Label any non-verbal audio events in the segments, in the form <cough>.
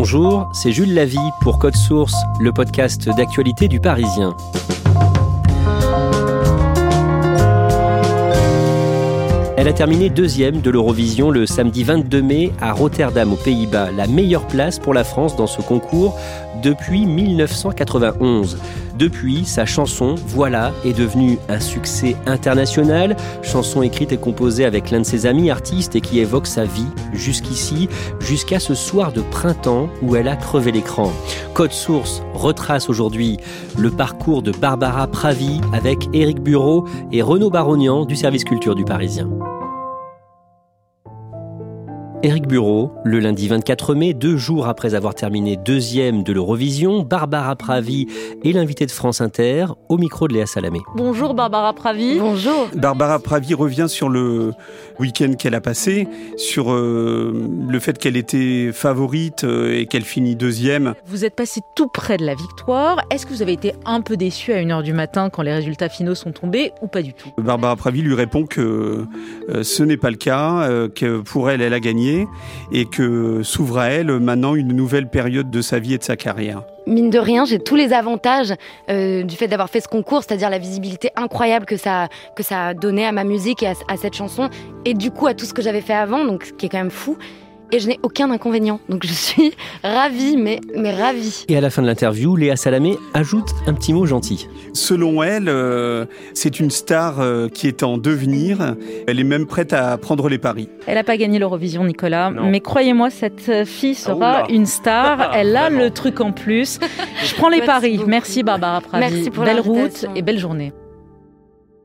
Bonjour, c'est Jules Lavie pour Code Source, le podcast d'actualité du Parisien. Elle a terminé deuxième de l'Eurovision le samedi 22 mai à Rotterdam aux Pays-Bas, la meilleure place pour la France dans ce concours depuis 1991. Depuis, sa chanson Voilà est devenue un succès international, chanson écrite et composée avec l'un de ses amis artistes et qui évoque sa vie jusqu'ici, jusqu'à ce soir de printemps où elle a crevé l'écran. Code Source retrace aujourd'hui le parcours de Barbara Pravi avec Éric Bureau et Renaud Barognan du service culture du Parisien. Éric Bureau, le lundi 24 mai, deux jours après avoir terminé deuxième de l'Eurovision, Barbara Pravi est l'invitée de France Inter au micro de Léa Salamé. Bonjour Barbara Pravi. Bonjour. Barbara Pravi revient sur le week-end qu'elle a passé, sur euh, le fait qu'elle était favorite euh, et qu'elle finit deuxième. Vous êtes passé tout près de la victoire. Est-ce que vous avez été un peu déçu à 1h du matin quand les résultats finaux sont tombés ou pas du tout? Barbara Pravi lui répond que euh, ce n'est pas le cas, que pour elle, elle a gagné et que s'ouvre à elle maintenant une nouvelle période de sa vie et de sa carrière. Mine de rien, j'ai tous les avantages euh, du fait d'avoir fait ce concours, c'est-à-dire la visibilité incroyable que ça, que ça a donné à ma musique et à, à cette chanson, et du coup à tout ce que j'avais fait avant, donc ce qui est quand même fou et je n'ai aucun inconvénient. Donc je suis ravie, mais, mais ravie. Et à la fin de l'interview, Léa Salamé ajoute un petit mot gentil. Selon elle, euh, c'est une star euh, qui est en devenir. Elle est même prête à prendre les paris. Elle n'a pas gagné l'Eurovision, Nicolas. Mais croyez-moi, cette fille sera une star. <laughs> Elle a le truc en plus. Je prends <laughs> les paris. Merci Barbara Pravi. Merci pour Belle route et belle journée.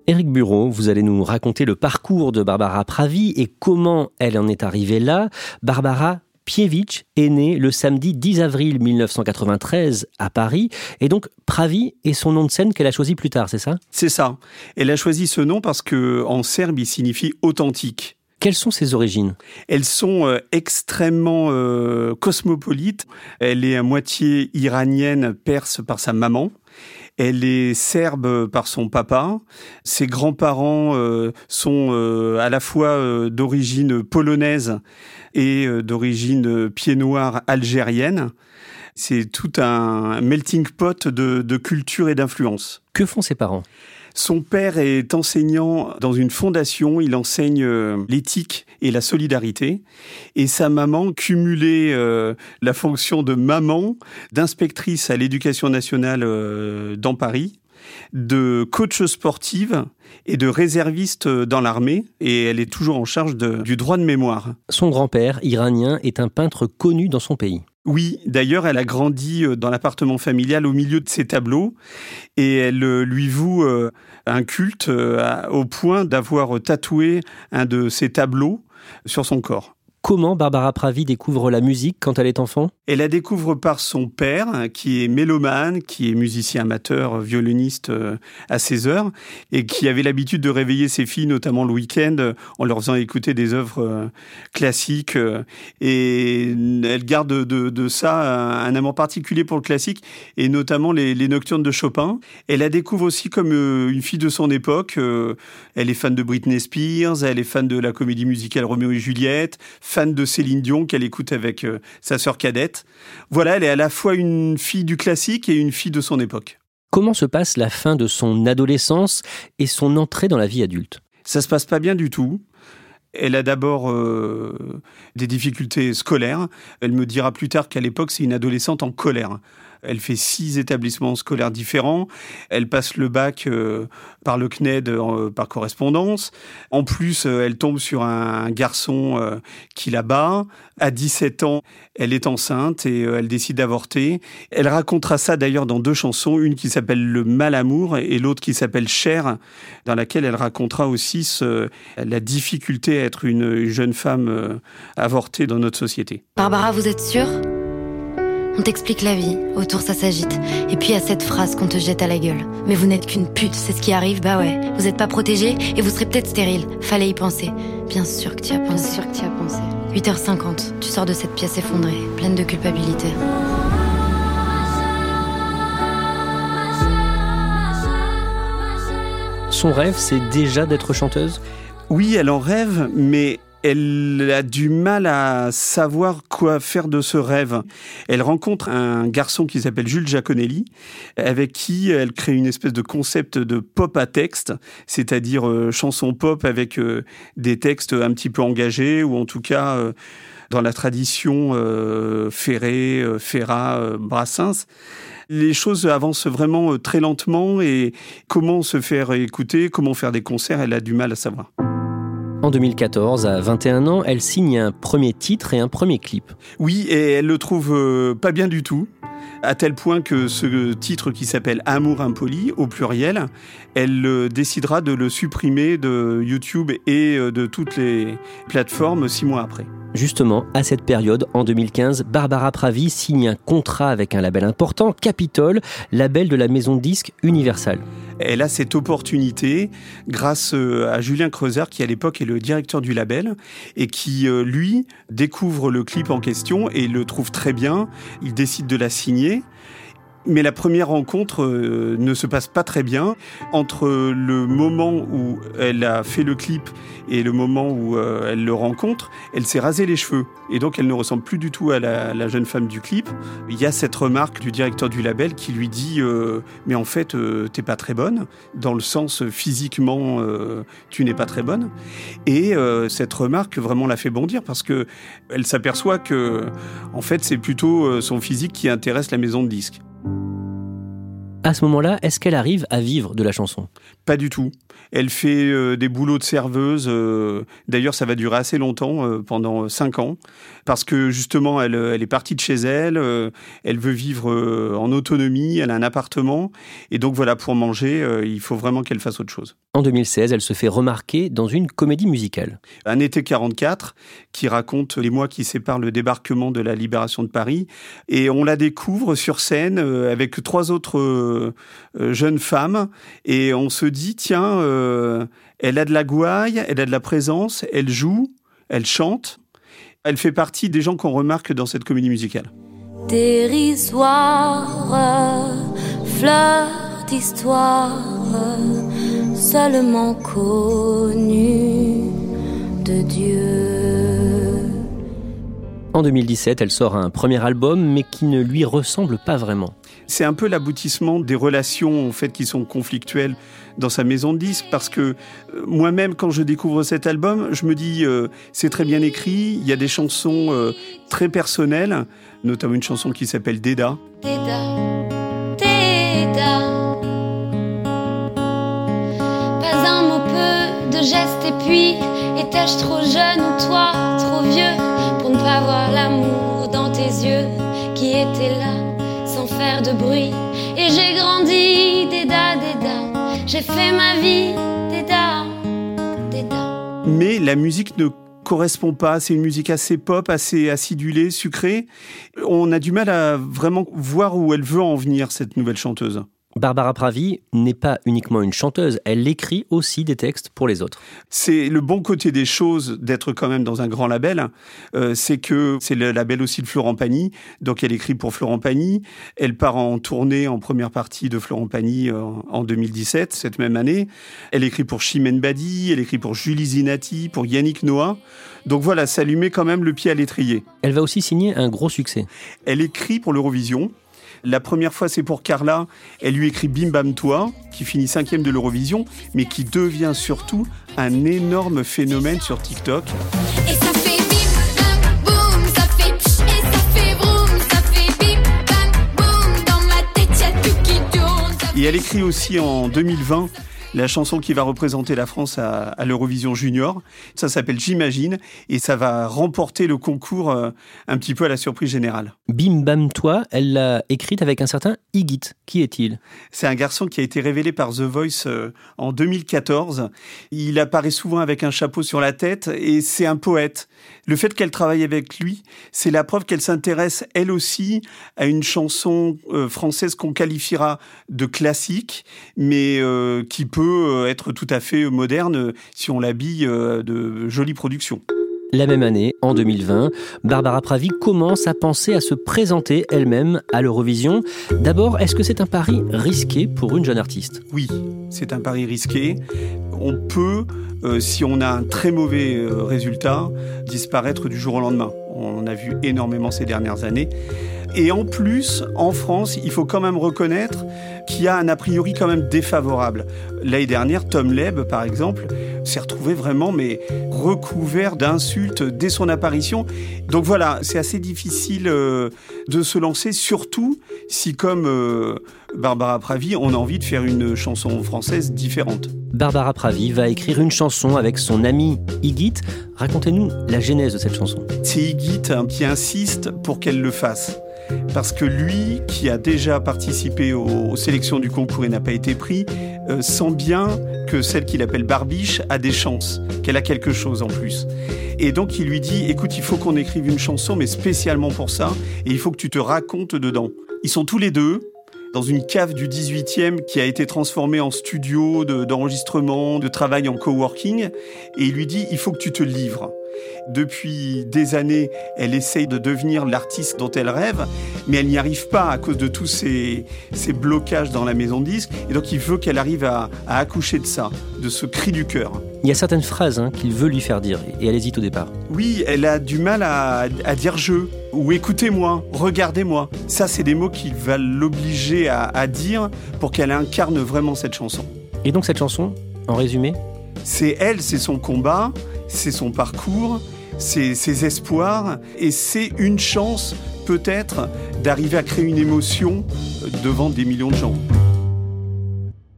Éric Bureau, vous allez nous raconter le parcours de Barbara Pravi et comment elle en est arrivée là. Barbara Pievich est née le samedi 10 avril 1993 à Paris. Et donc, Pravi est son nom de scène qu'elle a choisi plus tard, c'est ça? C'est ça. Elle a choisi ce nom parce que en serbe, il signifie authentique. Quelles sont ses origines? Elles sont euh, extrêmement euh, cosmopolites. Elle est à moitié iranienne, perse par sa maman. Elle est serbe par son papa. Ses grands-parents euh, sont euh, à la fois euh, d'origine polonaise et d'origine pied noir algérienne. C'est tout un melting pot de, de culture et d'influence. Que font ses parents? Son père est enseignant dans une fondation, il enseigne euh, l'éthique et la solidarité. Et sa maman cumulait euh, la fonction de maman, d'inspectrice à l'éducation nationale euh, dans Paris, de coach sportive et de réserviste dans l'armée, et elle est toujours en charge du droit de mémoire. Son grand-père, iranien, est un peintre connu dans son pays. Oui, d'ailleurs, elle a grandi euh, dans l'appartement familial au milieu de ses tableaux et elle euh, lui voue euh, un culte au point d'avoir tatoué un de ses tableaux sur son corps. Comment Barbara Pravi découvre la musique quand elle est enfant? Elle la découvre par son père, qui est mélomane, qui est musicien amateur, violoniste euh, à ses heures, et qui avait l'habitude de réveiller ses filles, notamment le week-end, en leur faisant écouter des œuvres euh, classiques. Euh, et elle garde de, ça un amour particulier pour le classique, et notamment les, les nocturnes de Chopin. Elle la découvre aussi comme une fille de son époque. Elle est fan de Britney Spears, elle est fan de la comédie musicale Roméo et Juliette, fan de Céline Dion qu'elle écoute avec euh, sa sœur cadette. Voilà, elle est à la fois une fille du classique et une fille de son époque. Comment se passe la fin de son adolescence et son entrée dans la vie adulte? Ça se passe pas bien du tout. Elle a d'abord euh, des difficultés scolaires. Elle me dira plus tard qu'à l'époque, c'est une adolescente en colère. Elle fait six établissements scolaires différents. Elle passe le bac euh, par le CNED euh, par correspondance. En plus, euh, elle tombe sur un garçon qui la bat. À 17 ans, elle est enceinte et elle décide d'avorter. Elle racontera ça d'ailleurs dans deux chansons, une qui s'appelle Le mal amour et l'autre qui s'appelle Cher, dans laquelle elle racontera aussi la difficulté à être une jeune femme avortée dans notre société. Barbara, vous êtes sûre? On t'explique la vie, autour ça s'agite. Et puis il y a cette phrase qu'on te jette à la gueule. Mais vous n'êtes qu'une pute, c'est ce qui arrive, bah ouais. Vous n'êtes pas protégé et vous serez peut-être stérile. Fallait y penser. Bien sûr que tu as pensé. Bien sûr que tu as pensé. 8h50, tu sors de cette pièce effondrée, pleine de culpabilité. Son rêve, c'est déjà d'être chanteuse? Oui, elle en rêve, mais elle a du mal à savoir quoi faire de ce rêve. Elle rencontre un garçon qui s'appelle Jules Giaconelli, avec qui elle crée une espèce de concept de pop à texte, c'est-à-dire euh, chanson pop avec euh, des textes un petit peu engagés, ou en tout cas euh, dans la tradition Ferré, Ferrat, Brassens les choses avancent vraiment très lentement et comment se faire écouter, comment faire des concerts, elle a du mal à savoir. En 2014, à 21 ans, elle signe un premier titre et un premier clip. Oui, et elle le trouve euh, pas bien du tout à tel point que ce titre qui s'appelle Amour impoli, au pluriel, elle euh, décidera de le supprimer de YouTube et euh, de toutes les plateformes six mois après. Justement, à cette période, en 2015, Barbara Pravi signe un contrat avec un label important, Capitol, label de la maison de disques Universal. Elle a cette opportunité grâce euh, à Julien Creuser, qui à l'époque est le directeur du label, et qui, euh, lui, découvre le clip en question et le trouve très bien. Il décide de la signer. Mais la première rencontre euh, ne se passe pas très bien. Entre le moment où elle a fait le clip et le moment où euh, elle le rencontre, elle s'est rasé les cheveux. Et donc elle ne ressemble plus du tout à la, jeune femme du clip. Il y a cette remarque du directeur du label qui lui dit euh, Mais en fait, t'es pas très bonne. Dans le sens physiquement, tu n'es pas très bonne. Et cette remarque vraiment la fait bondir parce que elle s'aperçoit que, en fait, c'est plutôt son physique qui intéresse la maison de disques. À ce moment-là, est-ce qu'elle arrive à vivre de la chanson? Pas du tout. Elle fait euh, des boulots de serveuse. Euh, d'ailleurs, ça va durer assez longtemps, euh, pendant cinq ans, parce que justement, elle, elle est partie de chez elle. elle veut vivre en autonomie. Elle a un appartement. Et donc voilà, pour manger, il faut vraiment qu'elle fasse autre chose. En 2016, elle se fait remarquer dans une comédie musicale. Un été 44, qui raconte les mois qui séparent le débarquement de la libération de Paris. Et on la découvre sur scène avec trois autres jeunes femmes. Et on se dit, tiens, euh, elle a de la gouaille, elle a de la présence, elle joue, elle chante. Elle fait partie des gens qu'on remarque dans cette comédie musicale. Dérisoire, fleur d'histoire, seulement connue de Dieu. En 2017, elle sort un premier album, mais qui ne lui ressemble pas vraiment. C'est un peu l'aboutissement des relations en fait qui sont conflictuelles dans sa maison de disques parce que euh, moi-même quand je découvre cet album, je me dis euh, c'est très bien écrit, il y a des chansons euh, très personnelles, notamment une chanson qui s'appelle Déda. Déda, Déda. Geste et puis étais-je trop jeune ou toi trop vieux pour ne pas voir l'amour dans tes yeux qui était là sans faire de bruit? Et j'ai grandi Déda, Déda. J'ai fait ma vie, Déda, Déda. Mais la musique ne correspond pas. C'est une musique assez pop, assez acidulée, sucrée. On a du mal à vraiment voir où elle veut en venir, cette nouvelle chanteuse. Barbara Pravi n'est pas uniquement une chanteuse, elle écrit aussi des textes pour les autres. C'est le bon côté des choses d'être quand même dans un grand label, euh, c'est que c'est le label aussi de Florent Pagny, donc elle écrit pour Florent Pagny, elle part en tournée en première partie de Florent Pagny euh, en 2017, cette même année, elle écrit pour Chimène Badi, elle écrit pour Julie Zinati, pour Yannick Noah, donc voilà, ça lui met quand même le pied à l'étrier. Elle va aussi signer un gros succès. Elle écrit pour l'Eurovision, La première fois, c'est pour Carla. Elle lui écrit Bim Bam Toi, qui finit cinquième de l'Eurovision, mais qui devient surtout un énorme phénomène sur TikTok. Et ça fait. Et elle écrit aussi en 2020 la chanson qui va représenter la France à, l'Eurovision Junior. Ça s'appelle J'imagine et ça va remporter le concours euh, un petit peu à la surprise générale. Bim Bam Toi, elle l'a écrite avec un certain Igit. Qui est-il? C'est un garçon qui a été révélé par The Voice euh, en 2014. Il apparaît souvent avec un chapeau sur la tête et c'est un poète. Le fait qu'elle travaille avec lui, c'est la preuve qu'elle s'intéresse elle aussi à une chanson euh, française qu'on qualifiera de classique, mais qui peut euh, être tout à fait moderne si on l'habille euh, de jolies productions. La même année, en 2020, Barbara Pravi commence à penser à se présenter elle-même à l'Eurovision. D'abord, est-ce que c'est un pari risqué pour une jeune artiste? Oui, c'est un pari risqué. On peut, euh, si on a un très mauvais résultat, disparaître du jour au lendemain. On a vu énormément ces dernières années. Et en plus, en France, il faut quand même reconnaître qu'il y a un a priori quand même défavorable. L'année dernière, Tom Leb, par exemple, s'est retrouvé vraiment mais recouvert d'insultes dès son apparition. Donc voilà, c'est assez difficile euh, de se lancer, surtout si, comme euh, Barbara Pravi, on a envie de faire une chanson française différente. Barbara Pravi va écrire une chanson avec son ami Igit. Racontez-nous la genèse de cette chanson. C'est Igit hein, qui insiste pour qu'elle le fasse parce que lui, qui a déjà participé aux, sélections du concours et n'a pas été pris, euh, sent bien que celle qu'il appelle Barbiche a des chances, qu'elle a quelque chose en plus. Et donc il lui dit, écoute, il faut qu'on écrive une chanson, mais spécialement pour ça, et il faut que tu te racontes dedans. Ils sont tous les deux dans une cave du 18e qui a été transformée en studio d'enregistrement, de travail en coworking, et il lui dit, il faut que tu te livres. Depuis des années, elle essaye de devenir l'artiste dont elle rêve, mais elle n'y arrive pas à cause de tous ces, blocages dans la maison de disque. Et donc il veut qu'elle arrive à, accoucher de ça, de ce cri du cœur. Il y a certaines phrases hein, qu'il veut lui faire dire, et elle hésite au départ. Oui, elle a du mal à, dire je, ou écoutez-moi, regardez-moi. Ça, c'est des mots qu'il va l'obliger à, à dire pour qu'elle incarne vraiment cette chanson. Et donc cette chanson, en résumé? C'est elle, c'est son combat, c'est son parcours, c'est ses espoirs, et c'est une chance peut-être d'arriver à créer une émotion devant des millions de gens.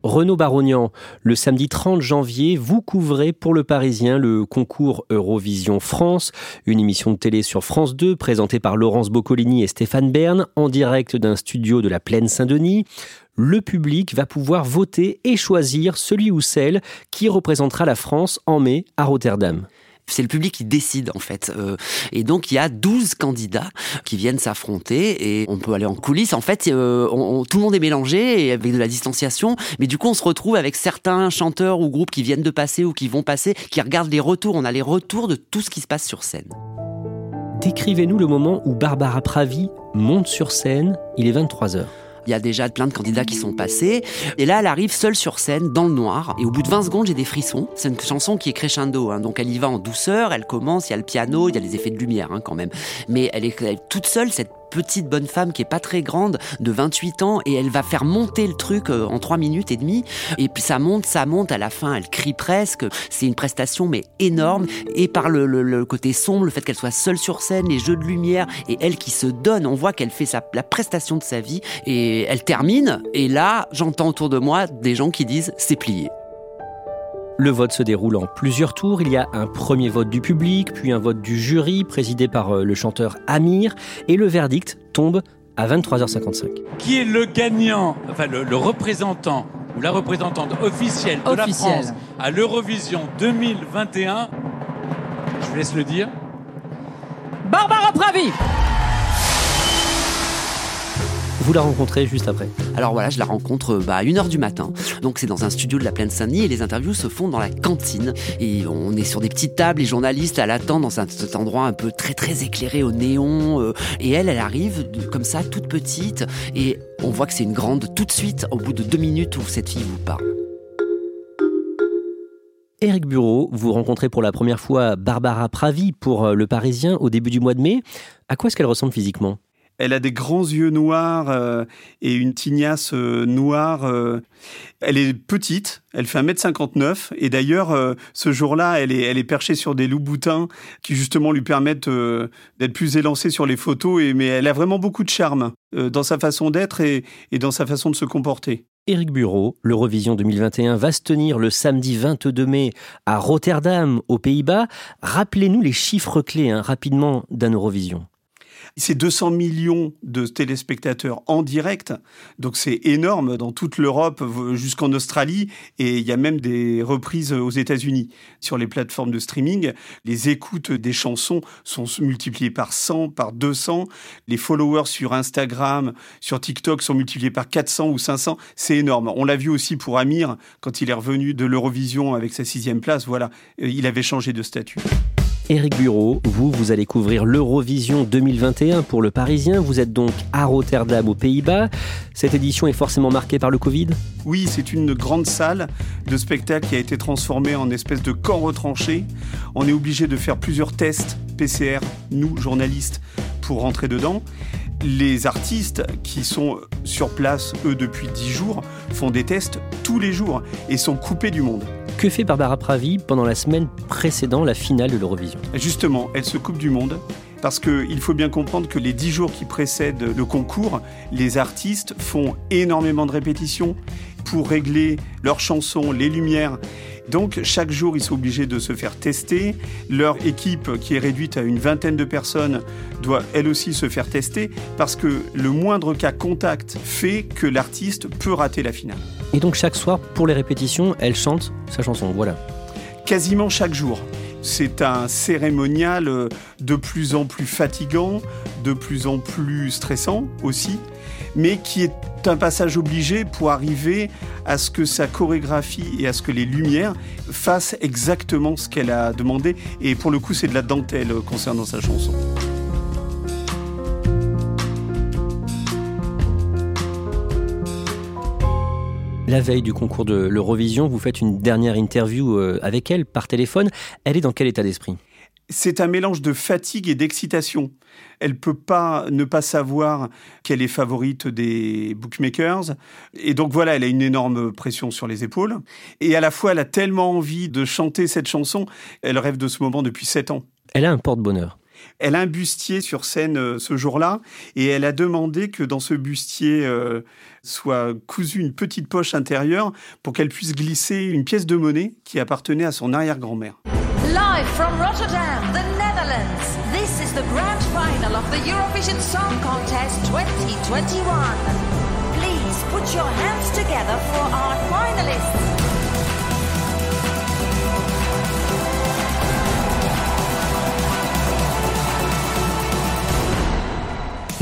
Renaud Barognan, le samedi 30 janvier, vous couvrez pour le Parisien le concours Eurovision France, une émission de télé sur France 2 présentée par Laurence Boccolini et Stéphane Bern en direct d'un studio de la Plaine Saint-Denis. Le public va pouvoir voter et choisir celui ou celle qui représentera la France en mai à Rotterdam c'est le public qui décide en fait. Euh, et donc il y a 12 candidats qui viennent s'affronter et on peut aller en coulisses. En fait, euh, tout le monde est mélangé et avec de la distanciation, mais du coup on se retrouve avec certains chanteurs ou groupes qui viennent de passer ou qui vont passer, qui regardent les retours. On a les retours de tout ce qui se passe sur scène. Décrivez-nous le moment où Barbara Pravi monte sur scène. Il est 23 heures. Il y a déjà plein de candidats qui sont passés. Et là, elle arrive seule sur scène, dans le noir. Et au bout de 20 secondes, j'ai des frissons. C'est une chanson qui est crescendo. Hein. donc elle y va en douceur, elle commence, il y a le piano, il y a les effets de lumière hein, quand même. Mais elle est, elle est toute seule, cette petite bonne femme qui est pas très grande, de 28 ans, et elle va faire monter le truc euh, en 3 minutes et demie. Et puis ça monte, ça monte, à la fin elle crie presque. C'est une prestation mais énorme. Et par le, côté sombre, le fait qu'elle soit seule sur scène, les jeux de lumière, et elle qui se donne, on voit qu'elle fait sa, la prestation de sa vie. Et elle termine, et là j'entends autour de moi des gens qui disent c'est plié. Le vote se déroule en plusieurs tours. Il y a un premier vote du public, puis un vote du jury présidé par euh, le chanteur Amir, et le verdict tombe à 23h55. Qui est le gagnant, enfin le, représentant ou la représentante officielle de la France à l'Eurovision 2021 Je vous laisse le dire. Barbara Pravi vous la rencontrez juste après Alors voilà, je la rencontre bah, à 1h du matin. Donc c'est dans un studio de la Plaine Saint-Denis et les interviews se font dans la cantine. Et on est sur des petites tables, les journalistes à l'attente dans cet endroit un peu très très éclairé au néon. Euh, et elle, elle arrive comme ça, toute petite. Et on voit que c'est une grande tout de suite, au bout de deux minutes où cette fille vous parle. Éric Bureau, vous rencontrez pour la première fois Barbara Pravi pour euh, Le Parisien au début du mois de mai. À quoi est-ce qu'elle ressemble physiquement? Elle a des grands yeux noirs euh, et une tignasse euh, noire. Euh. Elle est petite, elle fait 1m59 et d'ailleurs ce jour-là, elle est, elle perchée sur des loups boutins qui justement lui permettent d'être plus élancée sur les photos. Mais elle a vraiment beaucoup de charme dans sa façon d'être et, et dans sa façon de se comporter. Éric Bureau, l'Eurovision 2021 va se tenir le samedi 22 mai à Rotterdam, aux Pays-Bas. Rappelez-nous les chiffres clés hein, rapidement d'un Eurovision. C'est 200 millions de téléspectateurs en direct, donc c'est énorme dans toute l'Europe jusqu'en Australie, et il y a même des reprises aux États-Unis sur les plateformes de streaming. Les écoutes des chansons sont multipliées par 100, par 200. Les followers sur Instagram, sur TikTok sont multipliés par 400 ou 500. C'est énorme. On l'a vu aussi pour Amir quand il est revenu de l'Eurovision avec sa sixième place. Voilà, euh, il avait changé de statut. Éric Bureau, vous, vous allez couvrir l'Eurovision 2021 pour le Parisien. Vous êtes donc à Rotterdam, aux Pays-Bas. Cette édition est forcément marquée par le Covid? Oui, c'est une grande salle de spectacle qui a été transformée en espèce de camp retranché. On est obligé de faire plusieurs tests PCR, nous, journalistes, pour rentrer dedans. Les artistes qui sont sur place, eux, depuis 10 jours, font des tests tous les jours et sont coupés du monde. Que fait Barbara Pravi pendant la semaine précédant la finale de l'Eurovision? Justement, elle se coupe du monde parce qu'il faut bien comprendre que les dix jours qui précèdent le concours, les artistes font énormément de répétitions pour régler leurs chansons, les lumières. Donc chaque jour, ils sont obligés de se faire tester. Leur équipe, qui est réduite à une vingtaine de personnes, doit elle aussi se faire tester parce que le moindre cas contact fait que l'artiste peut rater la finale. Et donc chaque soir, pour les répétitions, elle chante sa chanson, voilà. Quasiment chaque jour. C'est un cérémonial euh, de plus en plus fatigant, de plus en plus stressant aussi, mais qui est un passage obligé pour arriver à ce que sa chorégraphie et à ce que les lumières fassent exactement ce qu'elle a demandé. Et pour le coup, c'est de la dentelle concernant sa chanson. La veille du concours de l'Eurovision, vous faites une dernière interview euh, avec elle par téléphone. Elle est dans quel état d'esprit? C'est un mélange de fatigue et d'excitation. Elle peut pas ne pas savoir qu'elle est favorite des bookmakers. Et donc voilà, elle a une énorme pression sur les épaules. Et à la fois, elle a tellement envie de chanter cette chanson, elle rêve de ce moment depuis sept ans. Elle a un porte-bonheur. Elle a un bustier sur scène euh, ce jour-là et elle a demandé que dans ce bustier euh, soit cousue une petite poche intérieure pour qu'elle puisse glisser une pièce de monnaie qui appartenait à son arrière-grand-mère. Live from Rotterdam, the Netherlands, this is the grand final of the Eurovision Song Contest 2021. Please put your hands together for our finalists.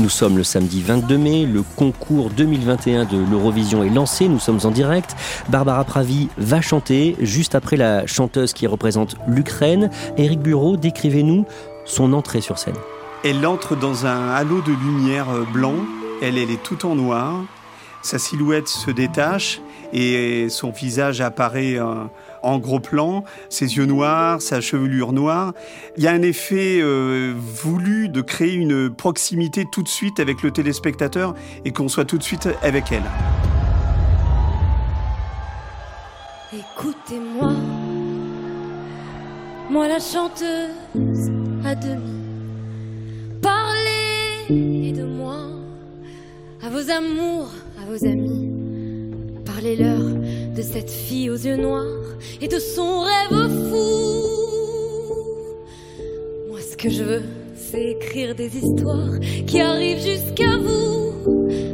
Nous sommes le samedi 22 mai, le concours 2021 de l'Eurovision est lancé, nous sommes en direct. Barbara Pravi va chanter juste après la chanteuse qui représente l'Ukraine. Éric Bureau, décrivez-nous son entrée sur scène. Elle entre dans un halo de lumière blanc, elle, elle est tout en noir, sa silhouette se détache et son visage apparaît euh, en gros plan, ses yeux noirs, sa chevelure noire. Il y a un effet euh, voulu de créer une proximité tout de suite avec le téléspectateur et qu'on soit tout de suite avec elle. Écoutez-moi, moi la chanteuse à demi. Parlez de moi à vos amours, vos amis. Parlez-leur de cette fille aux yeux noirs et de son rêve fou. Moi, ce que je veux, c'est écrire des histoires qui arrivent jusqu'à vous.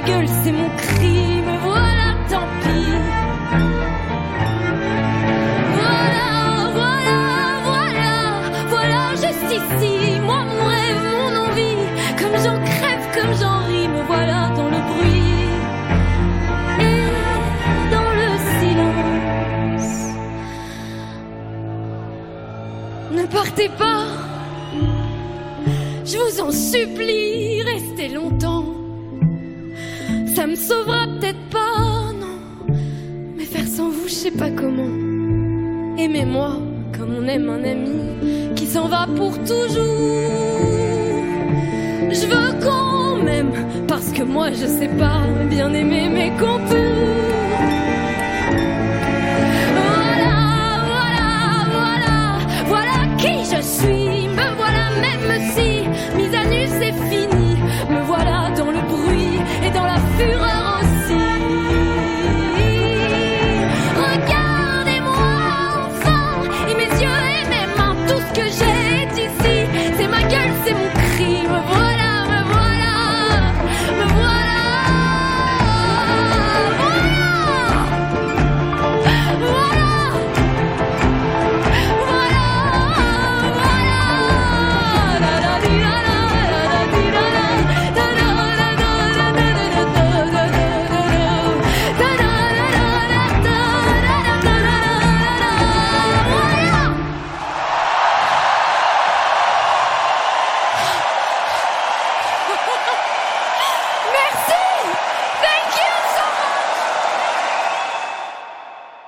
Gueule, c'est mon cri, me voilà, tant pis. Voilà, voilà, voilà, voilà, juste ici, moi, mon rêve, mon envie, comme j'en crève, comme j'en ris, me voilà dans le bruit. Et dans le silence. Ne partez pas, vous en supplie, restez longtemps. Ça me sauvera peut-être pas, non. Mais faire sans vous, je sais pas comment. Aimez-moi comme on aime un ami qui s'en va pour toujours. Je veux qu'on m'aime parce que moi je sais pas bien aimer mes contours.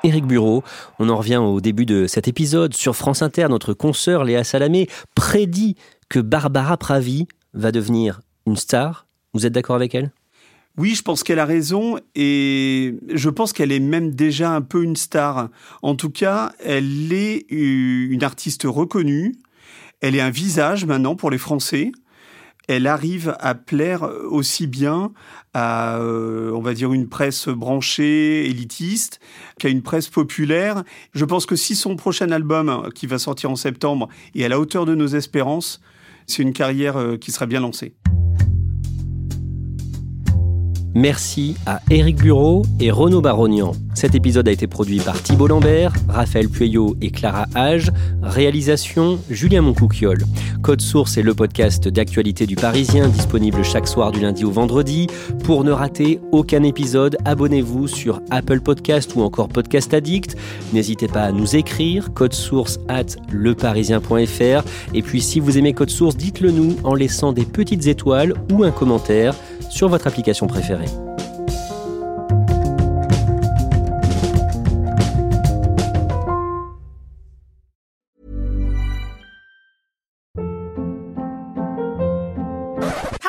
Éric Bureau, on en revient au début de cet épisode. Sur France Inter, notre consoeur Léa Salamé prédit que Barbara Pravi va devenir une star. Vous êtes d'accord avec elle? Oui, je pense qu'elle a raison et je pense qu'elle est même déjà un peu une star. En tout cas, elle est une artiste reconnue. Elle est un visage maintenant pour les Français. Elle arrive à plaire aussi bien à, euh, on va dire, une presse branchée, élitiste, qu'à une presse populaire. Je pense que si son prochain album, qui va sortir en septembre, est à la hauteur de nos espérances, c'est une carrière euh, qui sera bien lancée. Merci à Éric Bureau et Renaud Barognan. Cet épisode a été produit par Thibault Lambert, Raphaël Pueyo et Clara Hage. Réalisation Julien Moncouquiole. Code Source est le podcast d'actualité du Parisien, disponible chaque soir du lundi au vendredi. Pour ne rater aucun épisode, abonnez-vous sur Apple Podcast ou encore Podcast Addict. N'hésitez pas à nous écrire, code source at leparisien.fr. Et puis si vous aimez Code Source, dites-le nous en laissant des petites étoiles ou un commentaire sur votre application préférée.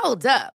Hold up.